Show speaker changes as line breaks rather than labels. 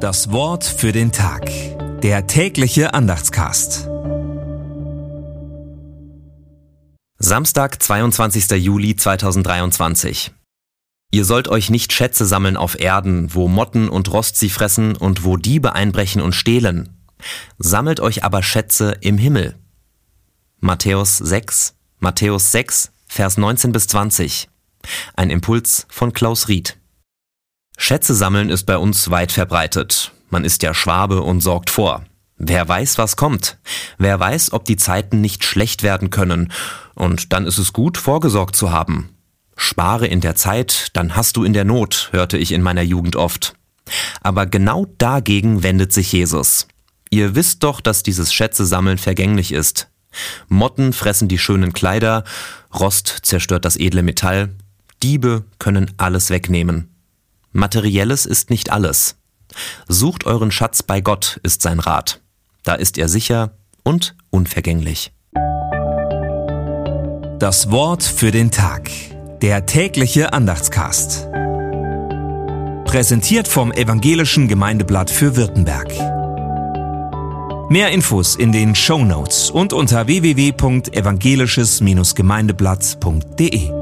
Das Wort für den Tag. Der tägliche Andachtscast.
Samstag, 22. Juli 2023. Ihr sollt euch nicht Schätze sammeln auf Erden, wo Motten und Rost sie fressen und wo Diebe einbrechen und stehlen. Sammelt euch aber Schätze im Himmel. Matthäus 6, Matthäus 6, Vers 19 bis 20. Ein Impuls von Klaus Ried. Schätze sammeln ist bei uns weit verbreitet. Man ist ja Schwabe und sorgt vor. Wer weiß, was kommt. Wer weiß, ob die Zeiten nicht schlecht werden können. Und dann ist es gut, vorgesorgt zu haben. Spare in der Zeit, dann hast du in der Not, hörte ich in meiner Jugend oft. Aber genau dagegen wendet sich Jesus. Ihr wisst doch, dass dieses Schätze-Sammeln vergänglich ist. Motten fressen die schönen Kleider, Rost zerstört das edle Metall, Diebe können alles wegnehmen. Materielles ist nicht alles. Sucht euren Schatz bei Gott, ist sein Rat. Da ist er sicher und unvergänglich.
Das Wort für den Tag. Der tägliche Andachtscast. Präsentiert vom Evangelischen Gemeindeblatt für Württemberg. Mehr Infos in den Show Notes und unter www.evangelisches-gemeindeblatt.de.